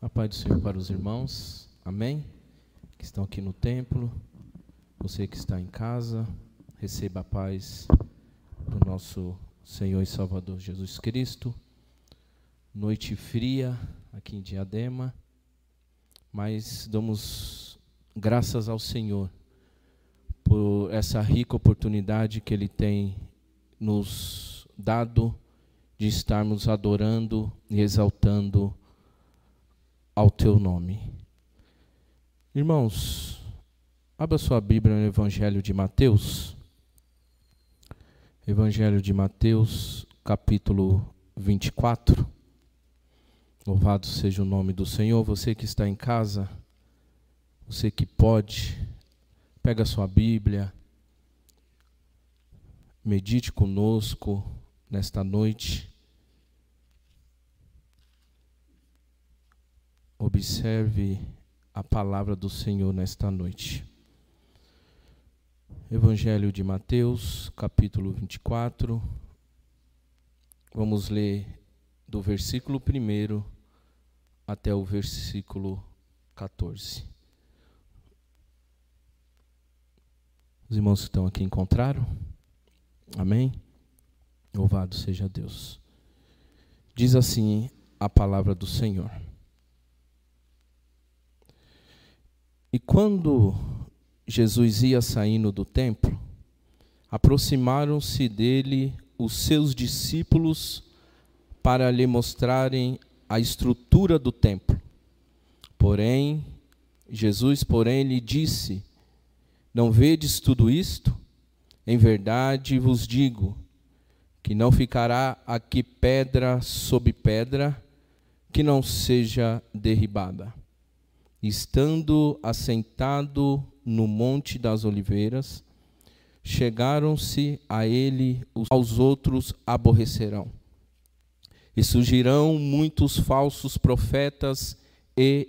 A paz do Senhor para os irmãos, amém? Que estão aqui no templo, você que está em casa, receba a paz do nosso Senhor e Salvador Jesus Cristo. Noite fria aqui em Diadema, mas damos graças ao Senhor por essa rica oportunidade que Ele tem nos dado de estarmos adorando e exaltando ao teu nome. Irmãos, abra sua Bíblia no Evangelho de Mateus. Evangelho de Mateus, capítulo 24. Louvado seja o nome do Senhor. Você que está em casa, você que pode, pega sua Bíblia, medite conosco nesta noite. Observe a palavra do Senhor nesta noite. Evangelho de Mateus, capítulo 24. Vamos ler do versículo 1 até o versículo 14. Os irmãos que estão aqui encontraram? Amém? Louvado seja Deus. Diz assim a palavra do Senhor. E quando Jesus ia saindo do templo, aproximaram-se dele os seus discípulos para lhe mostrarem a estrutura do templo. Porém, Jesus, porém, lhe disse: Não vedes tudo isto? Em verdade vos digo que não ficará aqui pedra sobre pedra que não seja derribada estando assentado no Monte das Oliveiras, chegaram-se a ele, os aos outros aborrecerão. E surgirão muitos falsos profetas e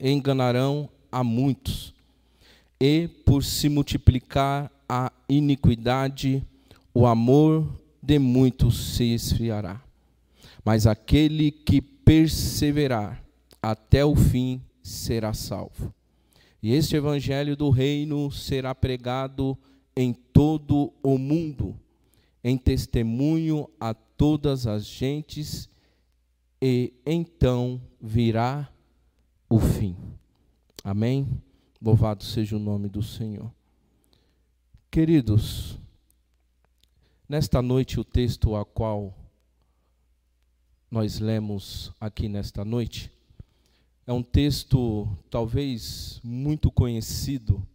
enganarão a muitos. E por se multiplicar a iniquidade, o amor de muitos se esfriará. Mas aquele que perseverar até o fim será salvo. E este evangelho do reino será pregado em todo o mundo, em testemunho a todas as gentes, e então virá o fim. Amém? Louvado seja o nome do Senhor. Queridos, nesta noite o texto a qual nós lemos aqui nesta noite é um texto talvez muito conhecido,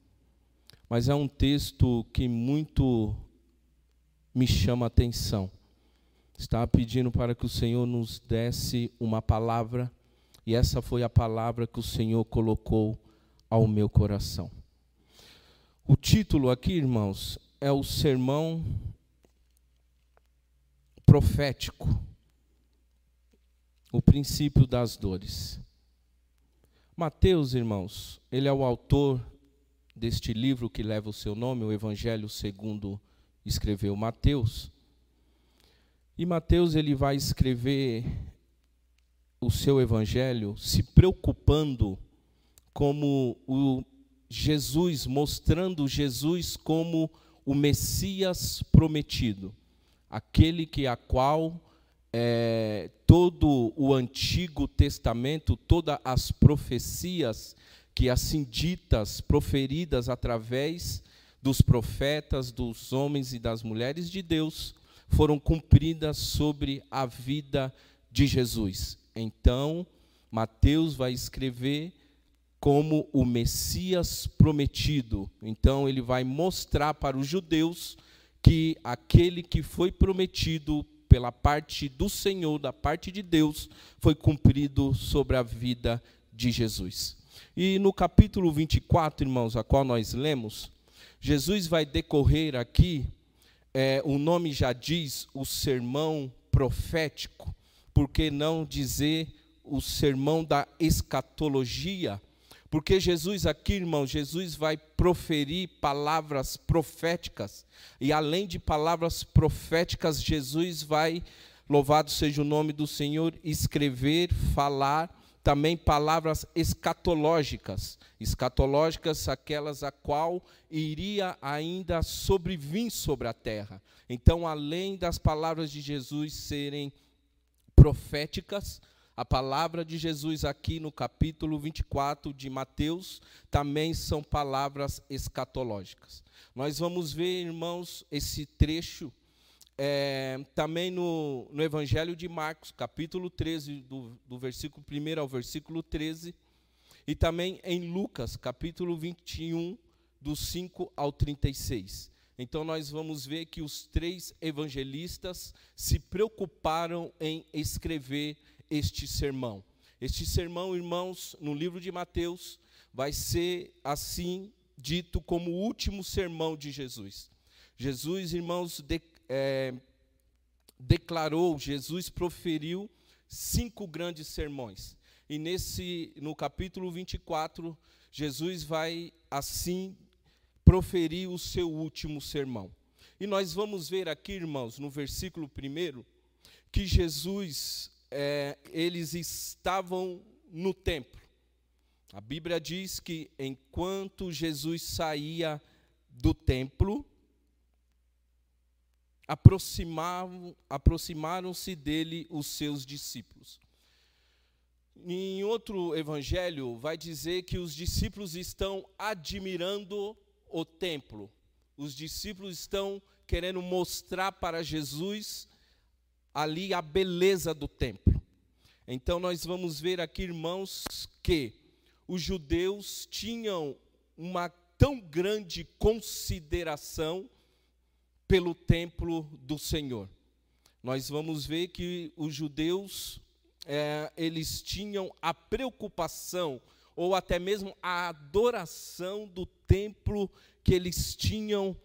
mas é um texto que muito me chama a atenção. Estava pedindo para que o Senhor nos desse uma palavra, e essa foi a palavra que o Senhor colocou ao meu coração. O título aqui, irmãos, é o sermão profético, o princípio das dores. Mateus, irmãos, ele é o autor deste livro que leva o seu nome, o Evangelho segundo escreveu Mateus. E Mateus ele vai escrever o seu evangelho se preocupando como o Jesus, mostrando Jesus como o Messias prometido, aquele que a qual é, todo o Antigo Testamento, todas as profecias que assim ditas, proferidas através dos profetas, dos homens e das mulheres de Deus, foram cumpridas sobre a vida de Jesus. Então, Mateus vai escrever como o Messias prometido. Então, ele vai mostrar para os judeus que aquele que foi prometido pela parte do Senhor, da parte de Deus, foi cumprido sobre a vida de Jesus. E no capítulo 24, irmãos, a qual nós lemos, Jesus vai decorrer aqui, é, o nome já diz, o sermão profético, por que não dizer o sermão da escatologia? Porque Jesus aqui, irmão, Jesus vai proferir palavras proféticas. E além de palavras proféticas, Jesus vai, louvado seja o nome do Senhor, escrever, falar também palavras escatológicas. Escatológicas, aquelas a qual iria ainda sobrevir sobre a terra. Então, além das palavras de Jesus serem proféticas, a palavra de Jesus aqui no capítulo 24 de Mateus também são palavras escatológicas. Nós vamos ver, irmãos, esse trecho é, também no, no Evangelho de Marcos, capítulo 13, do, do versículo 1 ao versículo 13, e também em Lucas, capítulo 21, do 5 ao 36. Então, nós vamos ver que os três evangelistas se preocuparam em escrever este sermão. Este sermão, irmãos, no livro de Mateus, vai ser assim dito como o último sermão de Jesus. Jesus, irmãos, de, é, declarou, Jesus proferiu cinco grandes sermões. E nesse, no capítulo 24, Jesus vai assim proferir o seu último sermão. E nós vamos ver aqui, irmãos, no versículo 1, que Jesus é, eles estavam no templo. A Bíblia diz que enquanto Jesus saía do templo, aproximaram-se dele os seus discípulos. Em outro evangelho, vai dizer que os discípulos estão admirando o templo. Os discípulos estão querendo mostrar para Jesus ali a beleza do templo. Então nós vamos ver aqui, irmãos, que os judeus tinham uma tão grande consideração pelo templo do Senhor. Nós vamos ver que os judeus é, eles tinham a preocupação ou até mesmo a adoração do templo que eles tinham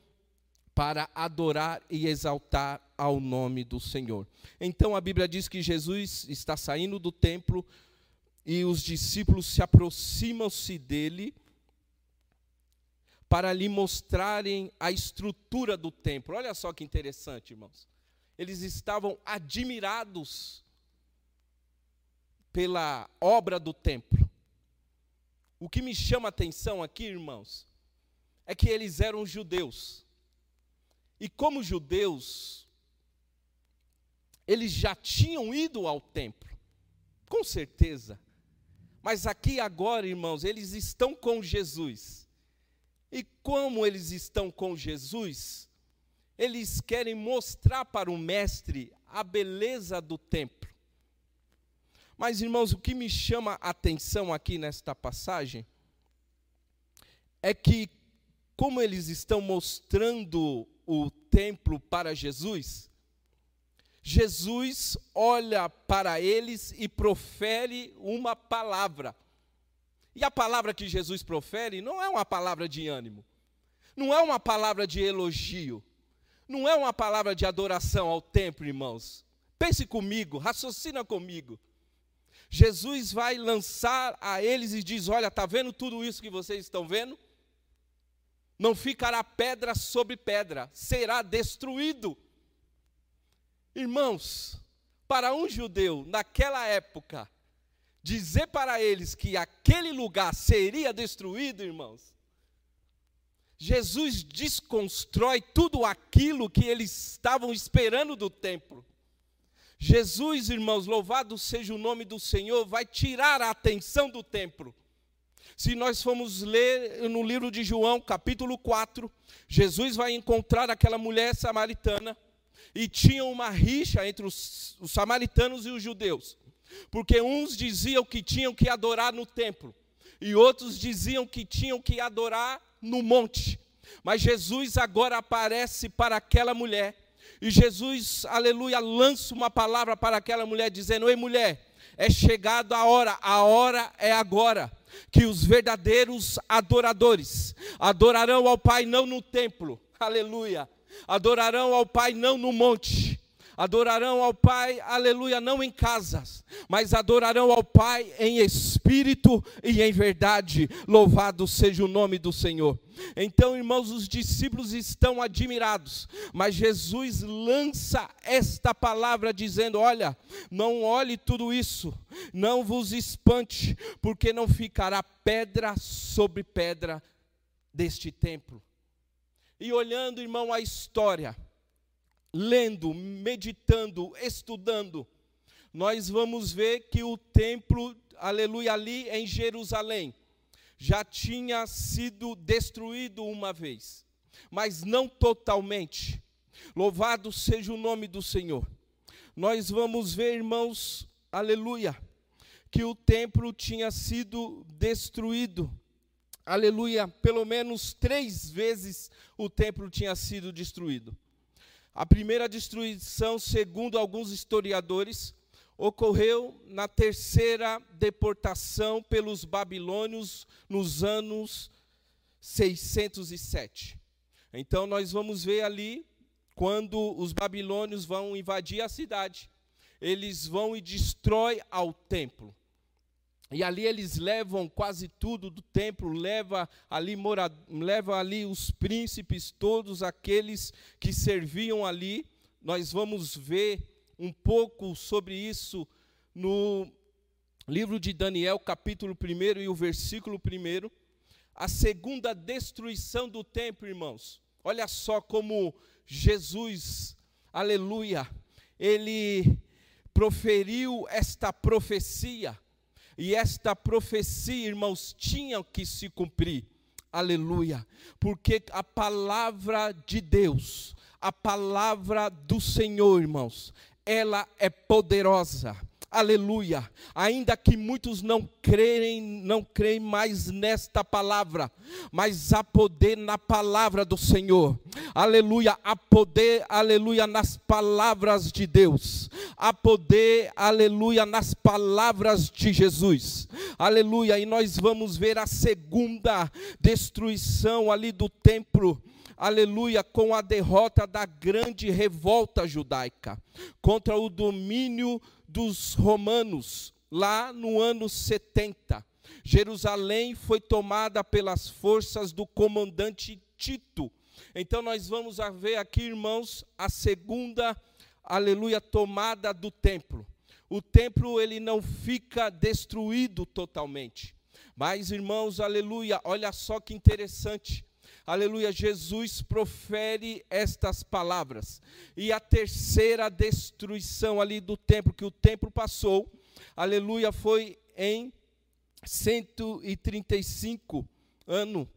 para adorar e exaltar ao nome do Senhor. Então a Bíblia diz que Jesus está saindo do templo e os discípulos se aproximam-se dele para lhe mostrarem a estrutura do templo. Olha só que interessante, irmãos. Eles estavam admirados pela obra do templo. O que me chama a atenção aqui, irmãos, é que eles eram judeus. E como judeus, eles já tinham ido ao templo, com certeza. Mas aqui agora, irmãos, eles estão com Jesus. E como eles estão com Jesus, eles querem mostrar para o Mestre a beleza do templo. Mas, irmãos, o que me chama a atenção aqui nesta passagem é que, como eles estão mostrando o templo para Jesus, Jesus olha para eles e profere uma palavra. E a palavra que Jesus profere não é uma palavra de ânimo, não é uma palavra de elogio, não é uma palavra de adoração ao templo, irmãos. Pense comigo, raciocina comigo. Jesus vai lançar a eles e diz: Olha, está vendo tudo isso que vocês estão vendo? não ficará pedra sobre pedra, será destruído. Irmãos, para um judeu naquela época, dizer para eles que aquele lugar seria destruído, irmãos, Jesus desconstrói tudo aquilo que eles estavam esperando do templo. Jesus, irmãos, louvado seja o nome do Senhor, vai tirar a atenção do templo se nós formos ler no livro de João, capítulo 4, Jesus vai encontrar aquela mulher samaritana e tinha uma rixa entre os, os samaritanos e os judeus, porque uns diziam que tinham que adorar no templo e outros diziam que tinham que adorar no monte. Mas Jesus agora aparece para aquela mulher e Jesus, aleluia, lança uma palavra para aquela mulher dizendo: "Ei mulher, é chegada a hora, a hora é agora que os verdadeiros adoradores adorarão ao Pai não no templo, aleluia, adorarão ao Pai não no monte, Adorarão ao Pai, aleluia, não em casas, mas adorarão ao Pai em espírito e em verdade. Louvado seja o nome do Senhor. Então, irmãos, os discípulos estão admirados, mas Jesus lança esta palavra dizendo: Olha, não olhe tudo isso, não vos espante, porque não ficará pedra sobre pedra deste templo. E olhando, irmão, a história, lendo, meditando, estudando, nós vamos ver que o templo, aleluia, ali em Jerusalém, já tinha sido destruído uma vez, mas não totalmente. Louvado seja o nome do Senhor. Nós vamos ver, irmãos, aleluia, que o templo tinha sido destruído. Aleluia, pelo menos três vezes o templo tinha sido destruído. A primeira destruição, segundo alguns historiadores, ocorreu na terceira deportação pelos babilônios nos anos 607. Então nós vamos ver ali quando os babilônios vão invadir a cidade, eles vão e destrói ao templo. E ali eles levam quase tudo do templo, leva ali, mora, leva ali os príncipes, todos aqueles que serviam ali. Nós vamos ver um pouco sobre isso no livro de Daniel, capítulo 1 e o versículo 1. A segunda destruição do templo, irmãos. Olha só como Jesus, aleluia, ele proferiu esta profecia e esta profecia, irmãos, tinha que se cumprir. Aleluia. Porque a palavra de Deus, a palavra do Senhor, irmãos, ela é poderosa aleluia. Ainda que muitos não creem, não creem mais nesta palavra, mas há poder na palavra do Senhor, aleluia. Há poder, aleluia, nas palavras de Deus, há poder, aleluia, nas palavras de Jesus, aleluia. E nós vamos ver a segunda destruição ali do templo aleluia, com a derrota da grande revolta judaica contra o domínio dos romanos, lá no ano 70. Jerusalém foi tomada pelas forças do comandante Tito. Então nós vamos ver aqui, irmãos, a segunda, aleluia, tomada do templo. O templo ele não fica destruído totalmente. Mas, irmãos, aleluia, olha só que interessante aleluia, Jesus profere estas palavras. E a terceira destruição ali do templo, que o templo passou, aleluia, foi em 135 ano.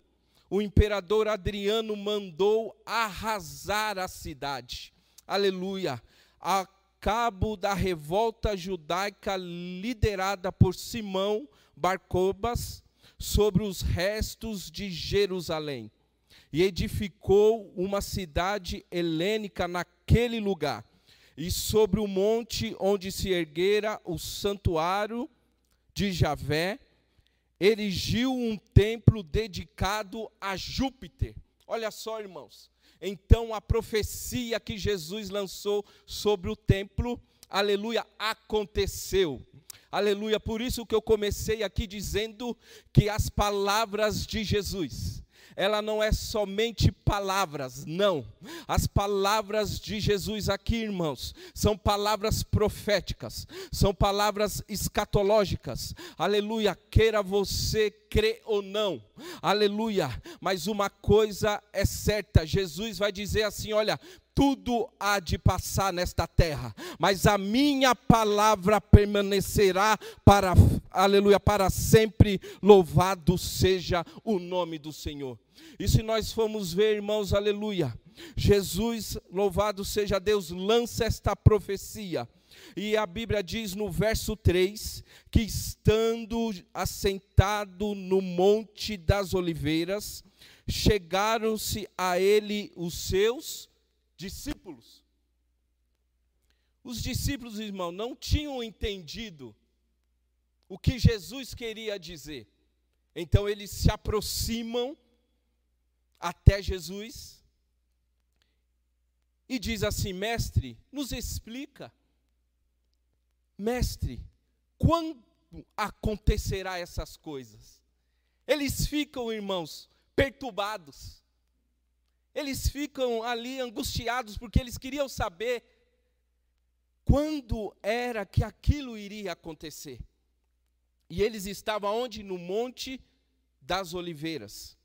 O imperador Adriano mandou arrasar a cidade. Aleluia. A cabo da revolta judaica liderada por Simão Barcobas sobre os restos de Jerusalém e edificou uma cidade helênica naquele lugar. E sobre o monte onde se erguera o santuário de Javé, erigiu um templo dedicado a Júpiter. Olha só, irmãos. Então a profecia que Jesus lançou sobre o templo, aleluia, aconteceu. Aleluia. Por isso que eu comecei aqui dizendo que as palavras de Jesus, ela não é somente palavras, não. As palavras de Jesus aqui, irmãos, são palavras proféticas, são palavras escatológicas. Aleluia, queira você crer ou não. Aleluia. Mas uma coisa é certa, Jesus vai dizer assim, olha, tudo há de passar nesta terra, mas a minha palavra permanecerá para, aleluia, para sempre. Louvado seja o nome do Senhor. E se nós formos ver, irmãos, aleluia, Jesus, louvado seja Deus, lança esta profecia. E a Bíblia diz no verso 3 que estando assentado no Monte das Oliveiras, chegaram-se a ele os seus discípulos. Os discípulos, irmão, não tinham entendido o que Jesus queria dizer. Então eles se aproximam até Jesus e diz assim: Mestre, nos explica. Mestre, quando acontecerá essas coisas? Eles ficam, irmãos, perturbados. Eles ficam ali angustiados porque eles queriam saber quando era que aquilo iria acontecer. E eles estavam onde? No Monte das Oliveiras.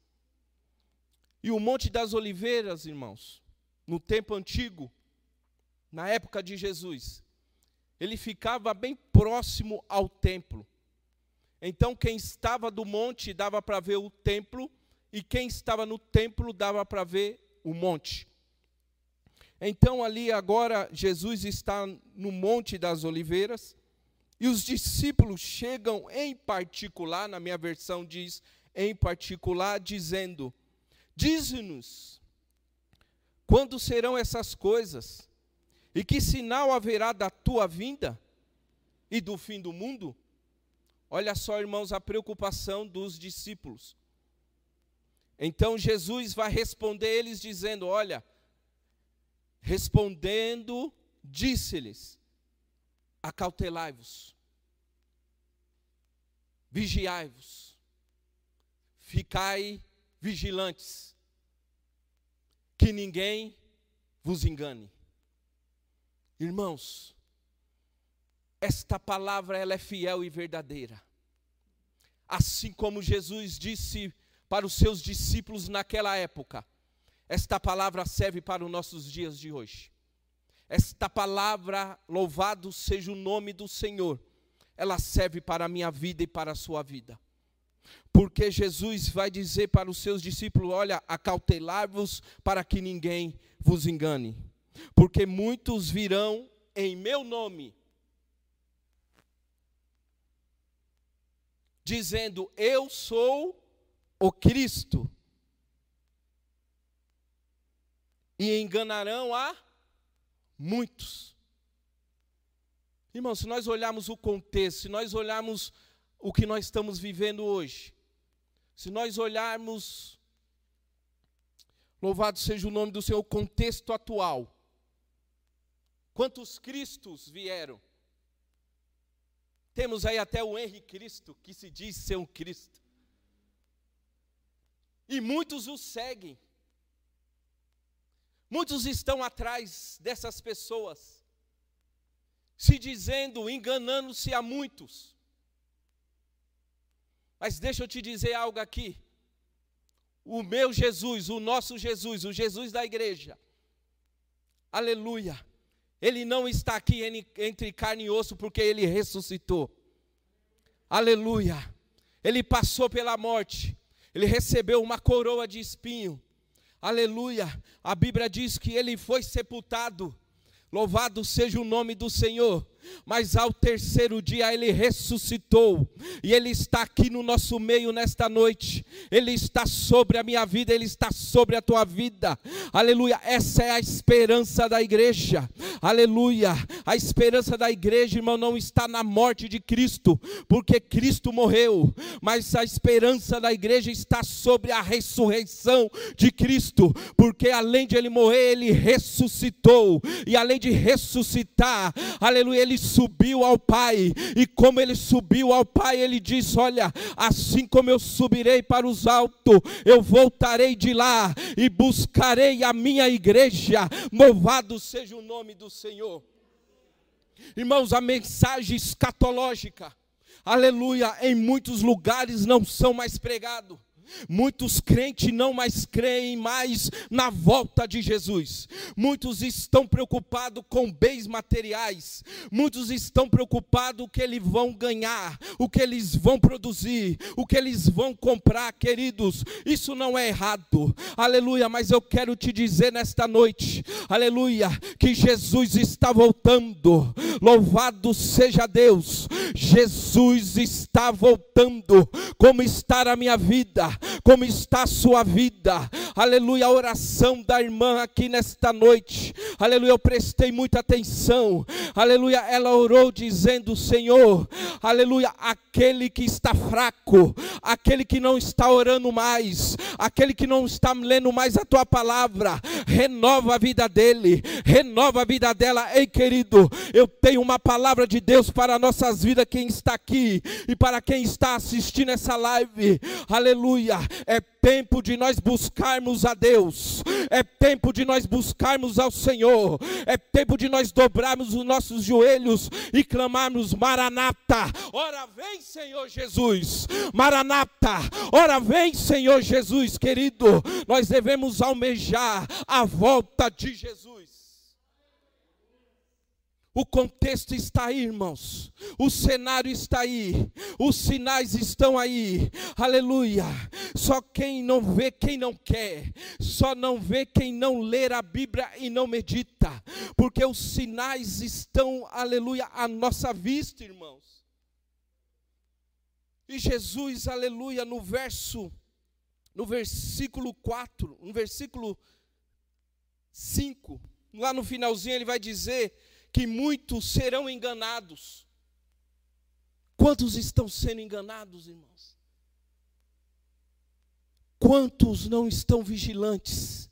E o Monte das Oliveiras, irmãos, no tempo antigo, na época de Jesus, ele ficava bem próximo ao templo. Então, quem estava do monte dava para ver o templo, e quem estava no templo dava para ver o monte. Então, ali agora, Jesus está no Monte das Oliveiras, e os discípulos chegam em particular, na minha versão diz em particular, dizendo: Dize-nos, quando serão essas coisas? E que sinal haverá da tua vinda e do fim do mundo? Olha só, irmãos, a preocupação dos discípulos. Então Jesus vai responder eles dizendo: Olha, respondendo, disse-lhes: Acautelai-vos, vigiai-vos, ficai vigilantes, que ninguém vos engane. Irmãos, esta palavra ela é fiel e verdadeira. Assim como Jesus disse para os seus discípulos naquela época, esta palavra serve para os nossos dias de hoje. Esta palavra, louvado seja o nome do Senhor, ela serve para a minha vida e para a sua vida. Porque Jesus vai dizer para os seus discípulos: Olha, acautelai-vos para que ninguém vos engane. Porque muitos virão em meu nome, dizendo: Eu sou o Cristo. E enganarão a muitos. Irmãos, se nós olharmos o contexto, se nós olharmos o que nós estamos vivendo hoje, se nós olharmos, louvado seja o nome do Senhor, o contexto atual, quantos Cristos vieram? Temos aí até o Henri Cristo, que se diz ser um Cristo. E muitos o seguem. Muitos estão atrás dessas pessoas, se dizendo, enganando-se a muitos. Mas deixa eu te dizer algo aqui. O meu Jesus, o nosso Jesus, o Jesus da igreja, aleluia, ele não está aqui entre carne e osso porque ele ressuscitou. Aleluia. Ele passou pela morte. Ele recebeu uma coroa de espinho. Aleluia. A Bíblia diz que ele foi sepultado. Louvado seja o nome do Senhor mas ao terceiro dia ele ressuscitou, e ele está aqui no nosso meio nesta noite, ele está sobre a minha vida, ele está sobre a tua vida, aleluia. Essa é a esperança da igreja, aleluia. A esperança da igreja, irmão, não está na morte de Cristo, porque Cristo morreu, mas a esperança da igreja está sobre a ressurreição de Cristo, porque além de ele morrer, ele ressuscitou, e além de ressuscitar, aleluia, ele ele subiu ao Pai, e como ele subiu ao Pai, ele disse: Olha, assim como eu subirei para os altos, eu voltarei de lá e buscarei a minha igreja. Louvado seja o nome do Senhor. Irmãos, a mensagem escatológica, aleluia, em muitos lugares não são mais pregados Muitos crentes não mais creem mais na volta de Jesus. Muitos estão preocupados com bens materiais. Muitos estão preocupados o que eles vão ganhar, o que eles vão produzir, o que eles vão comprar, queridos. Isso não é errado. Aleluia, mas eu quero te dizer nesta noite, aleluia, que Jesus está voltando. Louvado seja Deus. Jesus está voltando. Como está a minha vida? Como está a sua vida. Aleluia, a oração da irmã aqui nesta noite. Aleluia, eu prestei muita atenção. Aleluia, ela orou dizendo: Senhor, aleluia, aquele que está fraco, aquele que não está orando mais, aquele que não está lendo mais a tua palavra, renova a vida dele, renova a vida dela. Ei, querido, eu tenho uma palavra de Deus para nossas vidas, quem está aqui e para quem está assistindo essa live. Aleluia. É tempo de nós buscarmos a Deus, é tempo de nós buscarmos ao Senhor, é tempo de nós dobrarmos os nossos joelhos e clamarmos: Maranata, ora vem, Senhor Jesus, Maranata, ora vem, Senhor Jesus, querido, nós devemos almejar a volta de Jesus. O contexto está aí, irmãos. O cenário está aí. Os sinais estão aí. Aleluia. Só quem não vê, quem não quer. Só não vê quem não ler a Bíblia e não medita. Porque os sinais estão, aleluia, à nossa vista, irmãos. E Jesus, aleluia, no verso, no versículo 4, no versículo 5, lá no finalzinho ele vai dizer que muitos serão enganados. Quantos estão sendo enganados, irmãos? Quantos não estão vigilantes?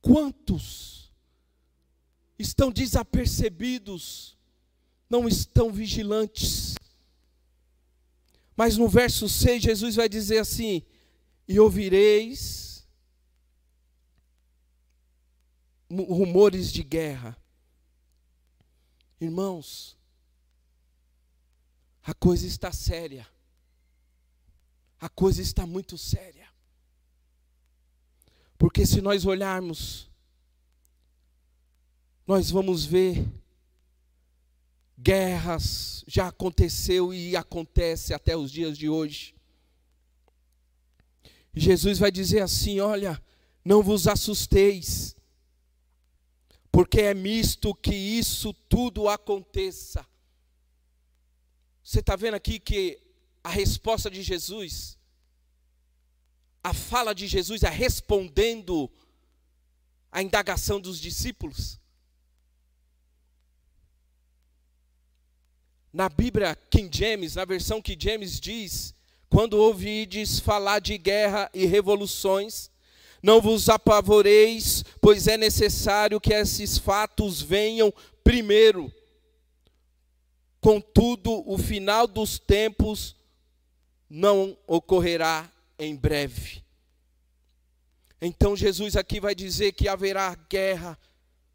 Quantos estão desapercebidos, não estão vigilantes? Mas no verso 6, Jesus vai dizer assim: E ouvireis rumores de guerra. Irmãos, a coisa está séria. A coisa está muito séria. Porque se nós olharmos, nós vamos ver guerras, já aconteceu e acontece até os dias de hoje. Jesus vai dizer assim: olha, não vos assusteis, porque é misto que isso tudo aconteça. Você está vendo aqui que a resposta de Jesus, a fala de Jesus é respondendo à indagação dos discípulos. Na Bíblia King James, na versão que James diz, quando ouvides falar de guerra e revoluções, não vos apavoreis, pois é necessário que esses fatos venham primeiro. Contudo, o final dos tempos não ocorrerá em breve. Então Jesus aqui vai dizer que haverá guerra,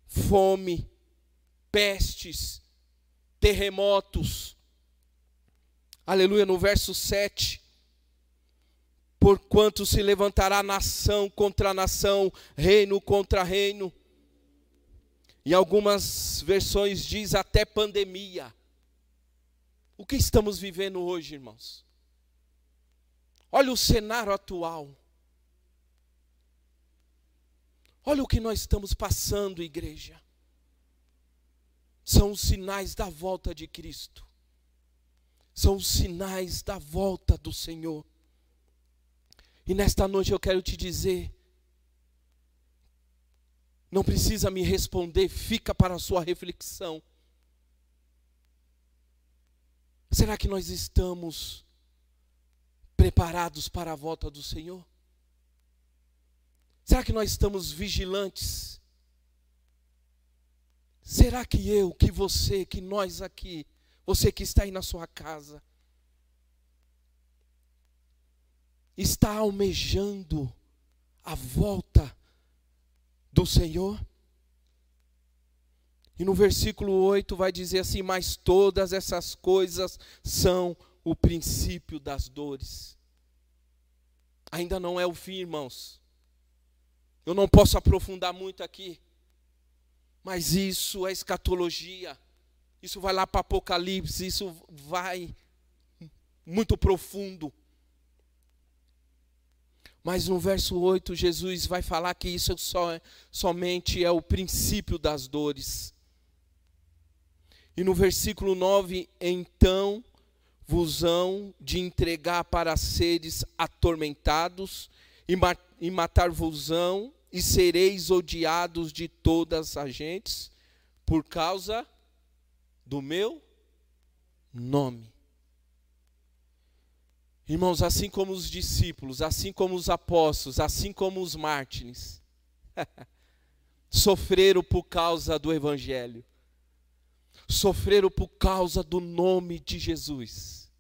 fome, pestes, terremotos. Aleluia, no verso 7 porquanto se levantará nação contra nação, reino contra reino. Em algumas versões diz até pandemia. O que estamos vivendo hoje, irmãos? Olha o cenário atual. Olha o que nós estamos passando, igreja. São os sinais da volta de Cristo. São os sinais da volta do Senhor. E nesta noite eu quero te dizer, não precisa me responder, fica para a sua reflexão. Será que nós estamos preparados para a volta do Senhor? Será que nós estamos vigilantes? Será que eu, que você, que nós aqui, você que está aí na sua casa, está almejando a volta do Senhor? E no versículo 8 vai dizer assim: Mas todas essas coisas são o princípio das dores. Ainda não é o fim, irmãos. Eu não posso aprofundar muito aqui, mas isso é escatologia. Isso vai lá para Apocalipse, isso vai muito profundo. Mas no verso 8, Jesus vai falar que isso só, somente é o princípio das dores. E no versículo 9, então vos hão de entregar para seres atormentados, e, ma e matar-vos-ão, e sereis odiados de todas as gentes, por causa do meu nome. Irmãos, assim como os discípulos, assim como os apóstolos, assim como os mártires, sofreram por causa do Evangelho, sofreram por causa do nome de Jesus.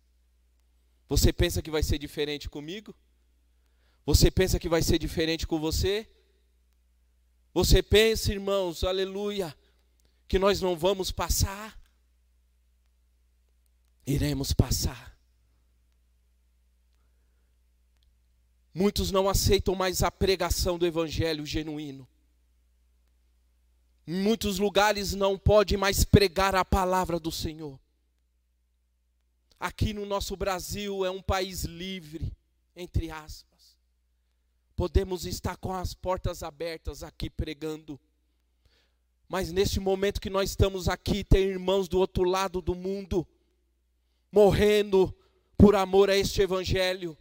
Você pensa que vai ser diferente comigo? Você pensa que vai ser diferente com você? Você pensa, irmãos, aleluia, que nós não vamos passar? Iremos passar. Muitos não aceitam mais a pregação do evangelho genuíno. Em muitos lugares não pode mais pregar a palavra do Senhor. Aqui no nosso Brasil é um país livre, entre aspas. Podemos estar com as portas abertas aqui pregando. Mas neste momento que nós estamos aqui, tem irmãos do outro lado do mundo morrendo por amor a este evangelho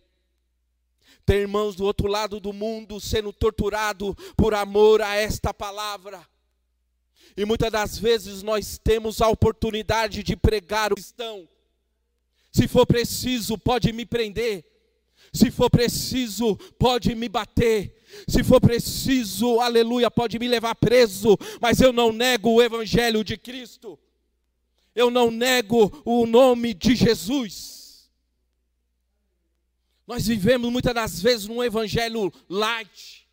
tem irmãos do outro lado do mundo sendo torturado por amor a esta palavra. E muitas das vezes nós temos a oportunidade de pregar o cristão. Se for preciso, pode me prender. Se for preciso, pode me bater. Se for preciso, aleluia, pode me levar preso. Mas eu não nego o Evangelho de Cristo. Eu não nego o nome de Jesus. Nós vivemos muitas das vezes num evangelho light,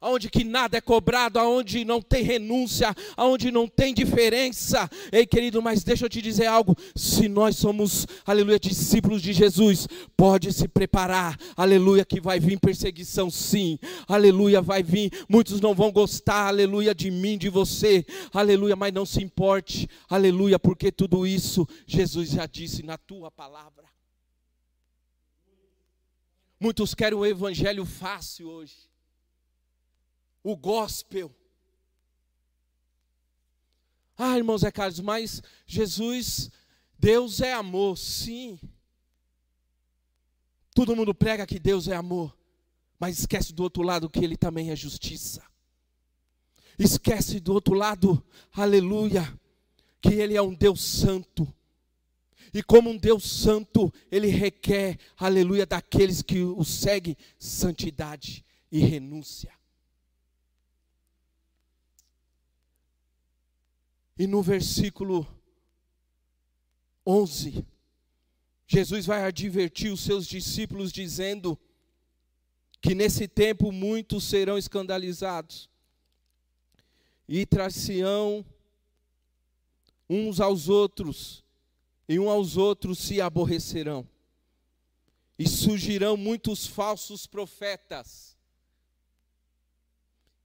onde que nada é cobrado, aonde não tem renúncia, aonde não tem diferença. Ei, querido, mas deixa eu te dizer algo: se nós somos, aleluia, discípulos de Jesus, pode se preparar, aleluia, que vai vir perseguição, sim, aleluia, vai vir. Muitos não vão gostar, aleluia, de mim, de você, aleluia, mas não se importe, aleluia, porque tudo isso Jesus já disse na tua palavra. Muitos querem o evangelho fácil hoje. O gospel. Ah, irmãos é Carlos, mas Jesus, Deus é amor, sim. Todo mundo prega que Deus é amor, mas esquece do outro lado que Ele também é justiça. Esquece do outro lado, aleluia, que Ele é um Deus santo. E como um Deus santo, ele requer, aleluia, daqueles que o seguem, santidade e renúncia. E no versículo 11, Jesus vai advertir os seus discípulos, dizendo que nesse tempo muitos serão escandalizados e traziam uns aos outros e um aos outros se aborrecerão. E surgirão muitos falsos profetas,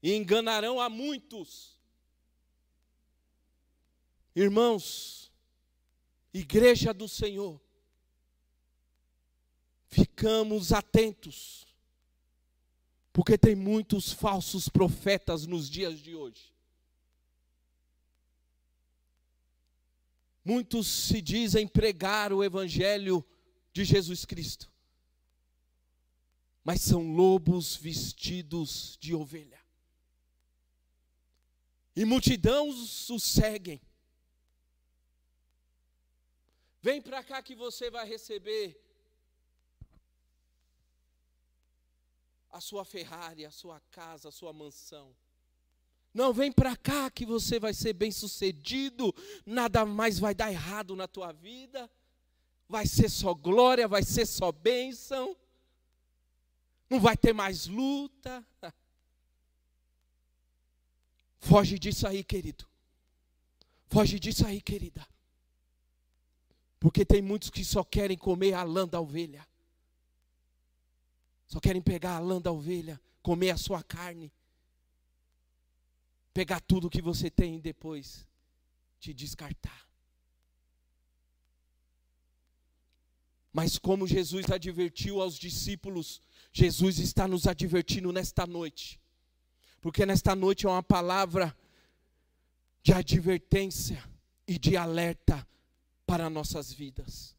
e enganarão a muitos. Irmãos, igreja do Senhor, ficamos atentos, porque tem muitos falsos profetas nos dias de hoje. Muitos se dizem pregar o evangelho de Jesus Cristo, mas são lobos vestidos de ovelha. E multidões os seguem. Vem para cá que você vai receber a sua Ferrari, a sua casa, a sua mansão. Não, vem para cá que você vai ser bem sucedido, nada mais vai dar errado na tua vida, vai ser só glória, vai ser só bênção, não vai ter mais luta. Foge disso aí, querido. Foge disso aí, querida. Porque tem muitos que só querem comer a lã da ovelha. Só querem pegar a lã da ovelha, comer a sua carne pegar tudo que você tem e depois te descartar. Mas como Jesus advertiu aos discípulos, Jesus está nos advertindo nesta noite. Porque nesta noite é uma palavra de advertência e de alerta para nossas vidas.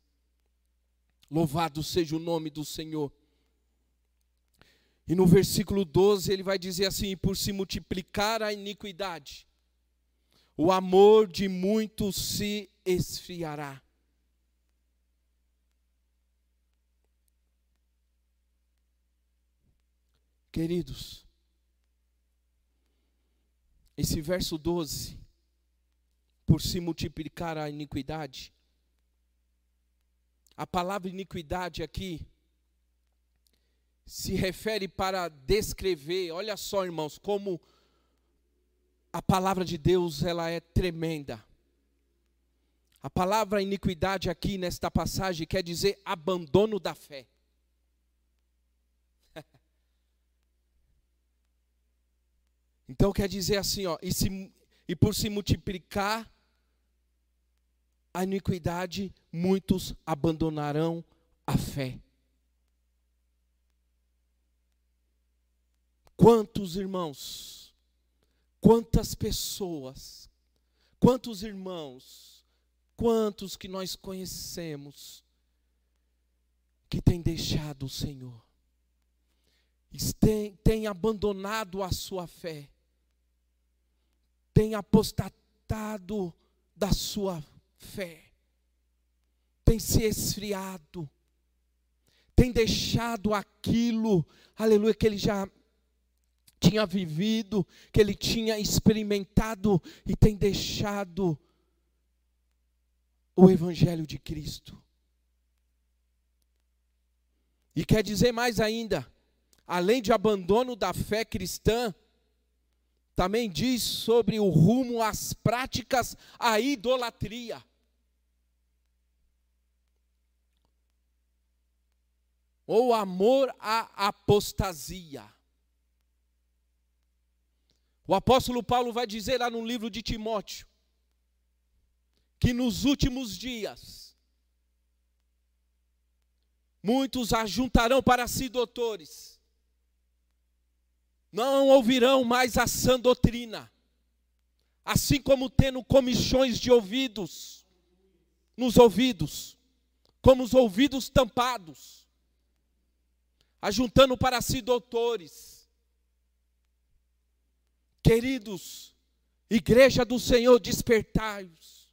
Louvado seja o nome do Senhor. E no versículo 12 ele vai dizer assim: por se multiplicar a iniquidade, o amor de muitos se esfriará. Queridos, esse verso 12, por se multiplicar a iniquidade, a palavra iniquidade aqui se refere para descrever, olha só, irmãos, como a palavra de Deus ela é tremenda. A palavra iniquidade aqui nesta passagem quer dizer abandono da fé. então quer dizer assim, ó, e, se, e por se multiplicar a iniquidade, muitos abandonarão a fé. Quantos irmãos, quantas pessoas, quantos irmãos, quantos que nós conhecemos que têm deixado o Senhor, têm, têm abandonado a sua fé, têm apostatado da sua fé, tem se esfriado, tem deixado aquilo, aleluia, que ele já tinha vivido, que ele tinha experimentado e tem deixado o Evangelho de Cristo. E quer dizer mais ainda, além de abandono da fé cristã, também diz sobre o rumo às práticas à idolatria. Ou amor à apostasia. O apóstolo Paulo vai dizer lá no livro de Timóteo que nos últimos dias muitos ajuntarão para si doutores, não ouvirão mais a sã doutrina, assim como tendo comichões de ouvidos nos ouvidos, como os ouvidos tampados, ajuntando para si doutores Queridos, igreja do Senhor, despertai-vos.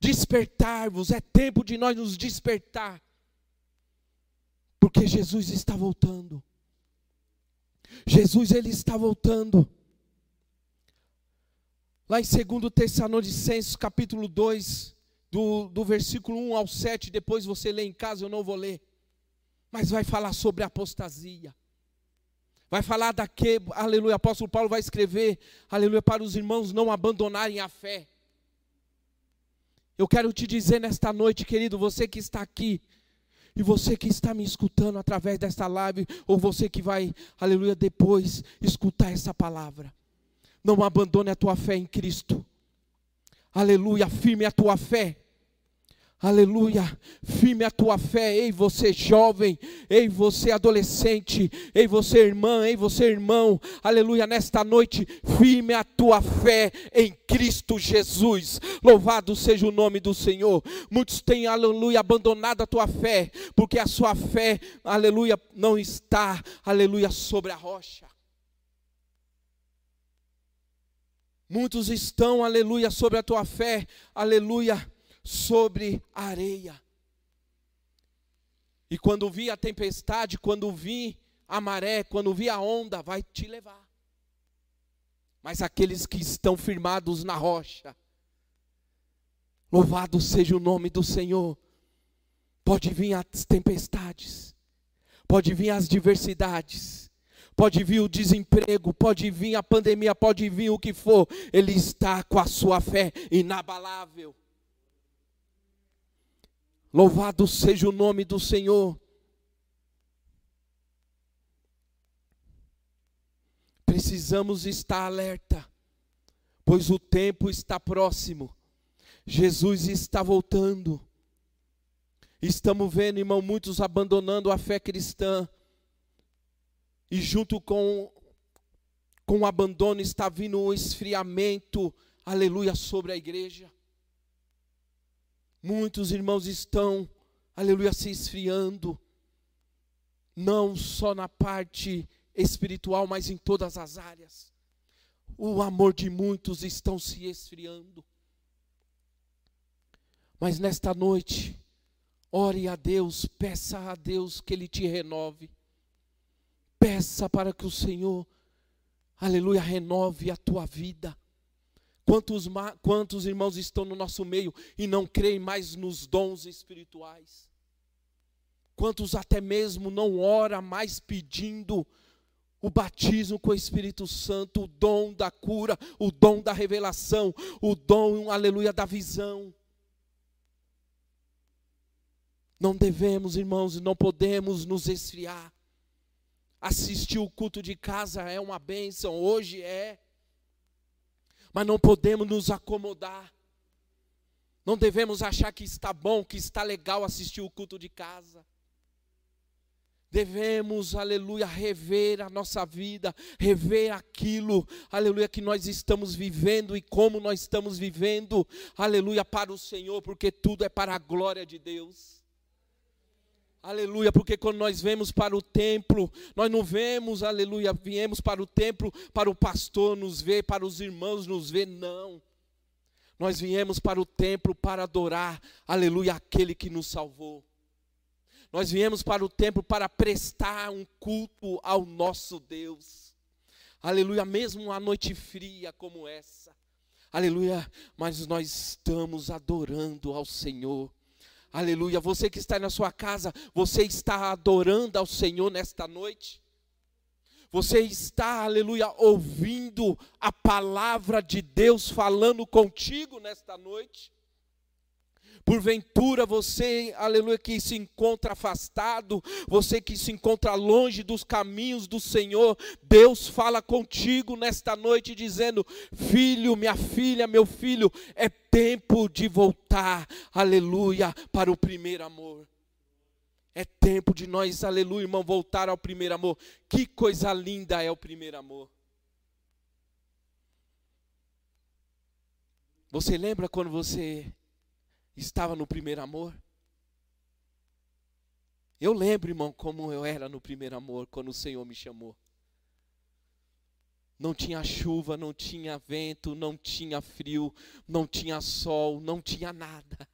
Despertai-vos, é tempo de nós nos despertar. Porque Jesus está voltando. Jesus ele está voltando. Lá em 2 Tessalonicenses, capítulo 2, do, do versículo 1 ao 7, depois você lê em casa, eu não vou ler. Mas vai falar sobre apostasia. Vai falar daquele, aleluia, o apóstolo Paulo vai escrever, aleluia, para os irmãos não abandonarem a fé. Eu quero te dizer nesta noite, querido, você que está aqui, e você que está me escutando através desta live, ou você que vai, aleluia, depois escutar essa palavra. Não abandone a tua fé em Cristo. Aleluia, firme a tua fé. Aleluia, firme a tua fé, ei você jovem, ei você adolescente, ei você irmã, ei você irmão, aleluia, nesta noite, firme a tua fé em Cristo Jesus, louvado seja o nome do Senhor. Muitos têm, aleluia, abandonado a tua fé, porque a sua fé, aleluia, não está, aleluia, sobre a rocha. Muitos estão, aleluia, sobre a tua fé, aleluia sobre a areia. E quando vi a tempestade, quando vi a maré, quando vi a onda, vai te levar. Mas aqueles que estão firmados na rocha, louvado seja o nome do Senhor. Pode vir as tempestades, pode vir as diversidades, pode vir o desemprego, pode vir a pandemia, pode vir o que for, Ele está com a sua fé inabalável. Louvado seja o nome do Senhor. Precisamos estar alerta, pois o tempo está próximo. Jesus está voltando. Estamos vendo, irmão, muitos abandonando a fé cristã. E junto com, com o abandono está vindo um esfriamento, aleluia, sobre a igreja. Muitos irmãos estão, aleluia, se esfriando, não só na parte espiritual, mas em todas as áreas. O amor de muitos estão se esfriando. Mas nesta noite, ore a Deus, peça a Deus que Ele te renove. Peça para que o Senhor aleluia, renove a tua vida. Quantos, quantos irmãos estão no nosso meio e não creem mais nos dons espirituais? Quantos até mesmo não ora mais pedindo o batismo com o Espírito Santo, o dom da cura, o dom da revelação, o dom, aleluia, da visão? Não devemos, irmãos, não podemos nos esfriar. Assistir o culto de casa é uma bênção, hoje é. Mas não podemos nos acomodar. Não devemos achar que está bom, que está legal assistir o culto de casa. Devemos, aleluia, rever a nossa vida, rever aquilo, aleluia, que nós estamos vivendo e como nós estamos vivendo, aleluia, para o Senhor, porque tudo é para a glória de Deus. Aleluia, porque quando nós vemos para o templo, nós não vemos, aleluia, viemos para o templo para o pastor nos ver, para os irmãos nos ver, não. Nós viemos para o templo para adorar, aleluia, aquele que nos salvou. Nós viemos para o templo para prestar um culto ao nosso Deus. Aleluia, mesmo uma noite fria como essa. Aleluia, mas nós estamos adorando ao Senhor. Aleluia, você que está na sua casa, você está adorando ao Senhor nesta noite? Você está, aleluia, ouvindo a palavra de Deus falando contigo nesta noite? Porventura você, aleluia, que se encontra afastado, você que se encontra longe dos caminhos do Senhor, Deus fala contigo nesta noite dizendo: Filho, minha filha, meu filho, é tempo de voltar, aleluia, para o primeiro amor. É tempo de nós, aleluia, irmão, voltar ao primeiro amor. Que coisa linda é o primeiro amor. Você lembra quando você estava no primeiro amor? Eu lembro, irmão, como eu era no primeiro amor, quando o Senhor me chamou. Não tinha chuva, não tinha vento, não tinha frio, não tinha sol, não tinha nada.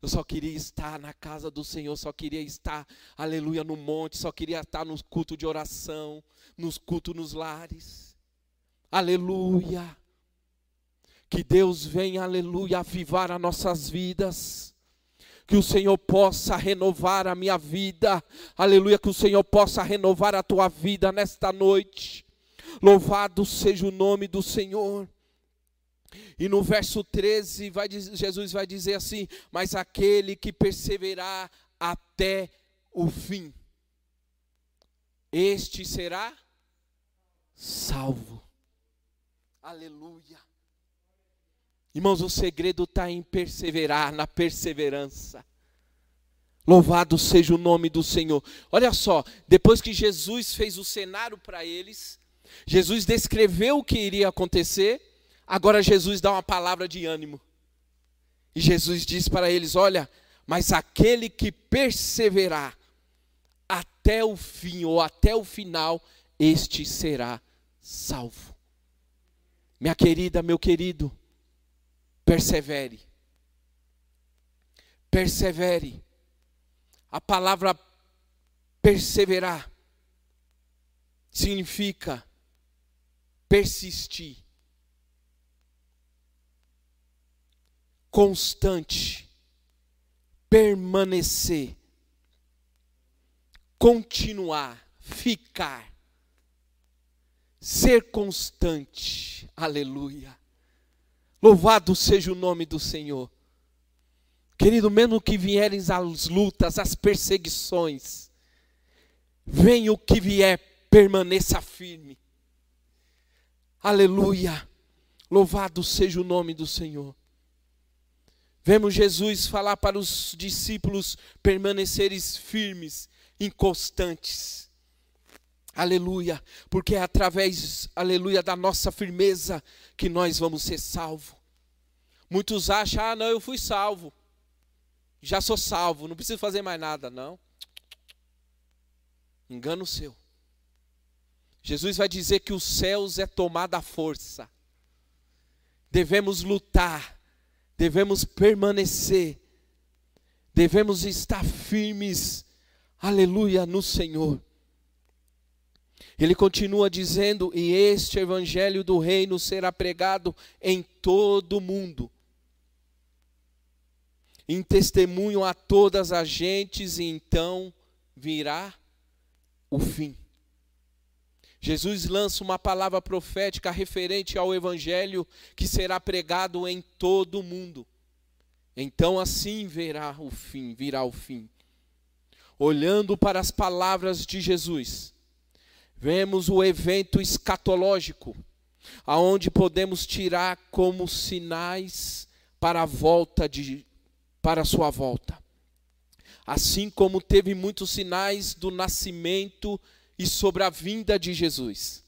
Eu só queria estar na casa do Senhor, só queria estar, aleluia, no monte, só queria estar nos cultos de oração, nos cultos nos lares. Aleluia. Que Deus venha, aleluia, avivar as nossas vidas. Que o Senhor possa renovar a minha vida. Aleluia, que o Senhor possa renovar a tua vida nesta noite. Louvado seja o nome do Senhor. E no verso 13, vai, Jesus vai dizer assim: Mas aquele que perseverar até o fim, este será salvo. Aleluia. Irmãos, o segredo está em perseverar, na perseverança. Louvado seja o nome do Senhor. Olha só, depois que Jesus fez o cenário para eles, Jesus descreveu o que iria acontecer, agora Jesus dá uma palavra de ânimo. E Jesus diz para eles: Olha, mas aquele que perseverar até o fim ou até o final, este será salvo. Minha querida, meu querido, persevere. Persevere. A palavra perseverar significa persistir, constante, permanecer, continuar, ficar, ser constante. Aleluia. Louvado seja o nome do Senhor. Querido, mesmo que vierem as lutas, as perseguições, venha o que vier, permaneça firme. Aleluia. Louvado seja o nome do Senhor. Vemos Jesus falar para os discípulos permanecerem firmes, inconstantes. Aleluia, porque é através, aleluia, da nossa firmeza que nós vamos ser salvos. Muitos acham, ah, não, eu fui salvo. Já sou salvo, não preciso fazer mais nada, não. Engano seu. Jesus vai dizer que os céus é tomada a força. Devemos lutar, devemos permanecer, devemos estar firmes, aleluia, no Senhor. Ele continua dizendo: E este evangelho do reino será pregado em todo o mundo, em testemunho a todas as gentes, e então virá o fim. Jesus lança uma palavra profética referente ao evangelho que será pregado em todo o mundo. Então assim verá o fim, virá o fim. Olhando para as palavras de Jesus, vemos o evento escatológico, aonde podemos tirar como sinais para a volta de para a sua volta. Assim como teve muitos sinais do nascimento e sobre a vinda de Jesus,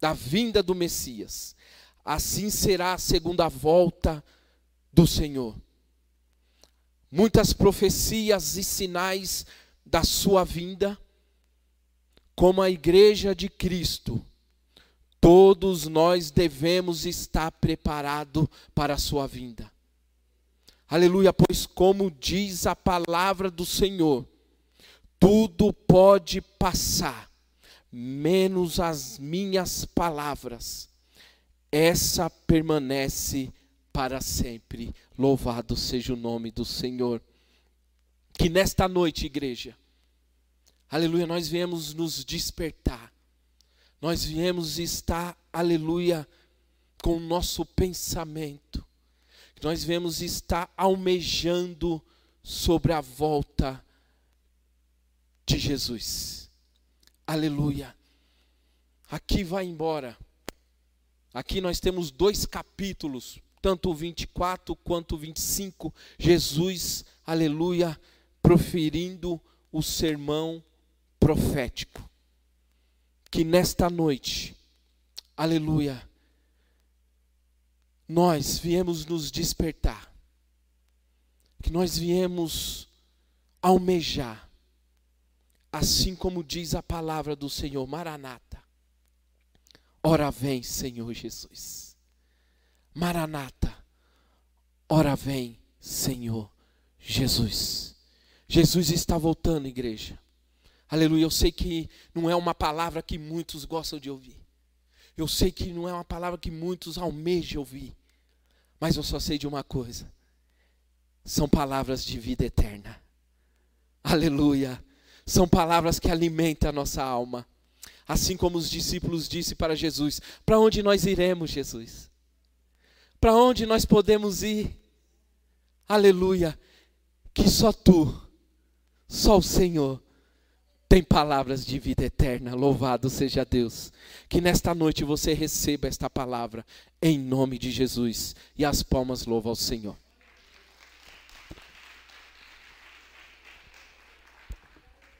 da vinda do Messias. Assim será a segunda volta do Senhor. Muitas profecias e sinais da sua vinda, como a igreja de Cristo, todos nós devemos estar preparados para a sua vinda. Aleluia, pois como diz a palavra do Senhor, tudo pode passar, menos as minhas palavras. Essa permanece para sempre. Louvado seja o nome do Senhor. Que nesta noite, igreja, aleluia, nós viemos nos despertar. Nós viemos estar, aleluia, com o nosso pensamento. Nós viemos estar almejando sobre a volta de Jesus. Aleluia. Aqui vai embora. Aqui nós temos dois capítulos, tanto o 24 quanto o 25. Jesus, aleluia, proferindo o sermão profético. Que nesta noite, aleluia, nós viemos nos despertar. Que nós viemos almejar assim como diz a palavra do Senhor, Maranata. Ora vem, Senhor Jesus. Maranata. Ora vem, Senhor Jesus. Jesus está voltando, igreja. Aleluia. Eu sei que não é uma palavra que muitos gostam de ouvir. Eu sei que não é uma palavra que muitos almejam ouvir. Mas eu só sei de uma coisa: são palavras de vida eterna. Aleluia são palavras que alimentam a nossa alma. Assim como os discípulos disse para Jesus: Para onde nós iremos, Jesus? Para onde nós podemos ir? Aleluia. Que só tu, só o Senhor, tem palavras de vida eterna. Louvado seja Deus. Que nesta noite você receba esta palavra em nome de Jesus. E as palmas louvam ao Senhor.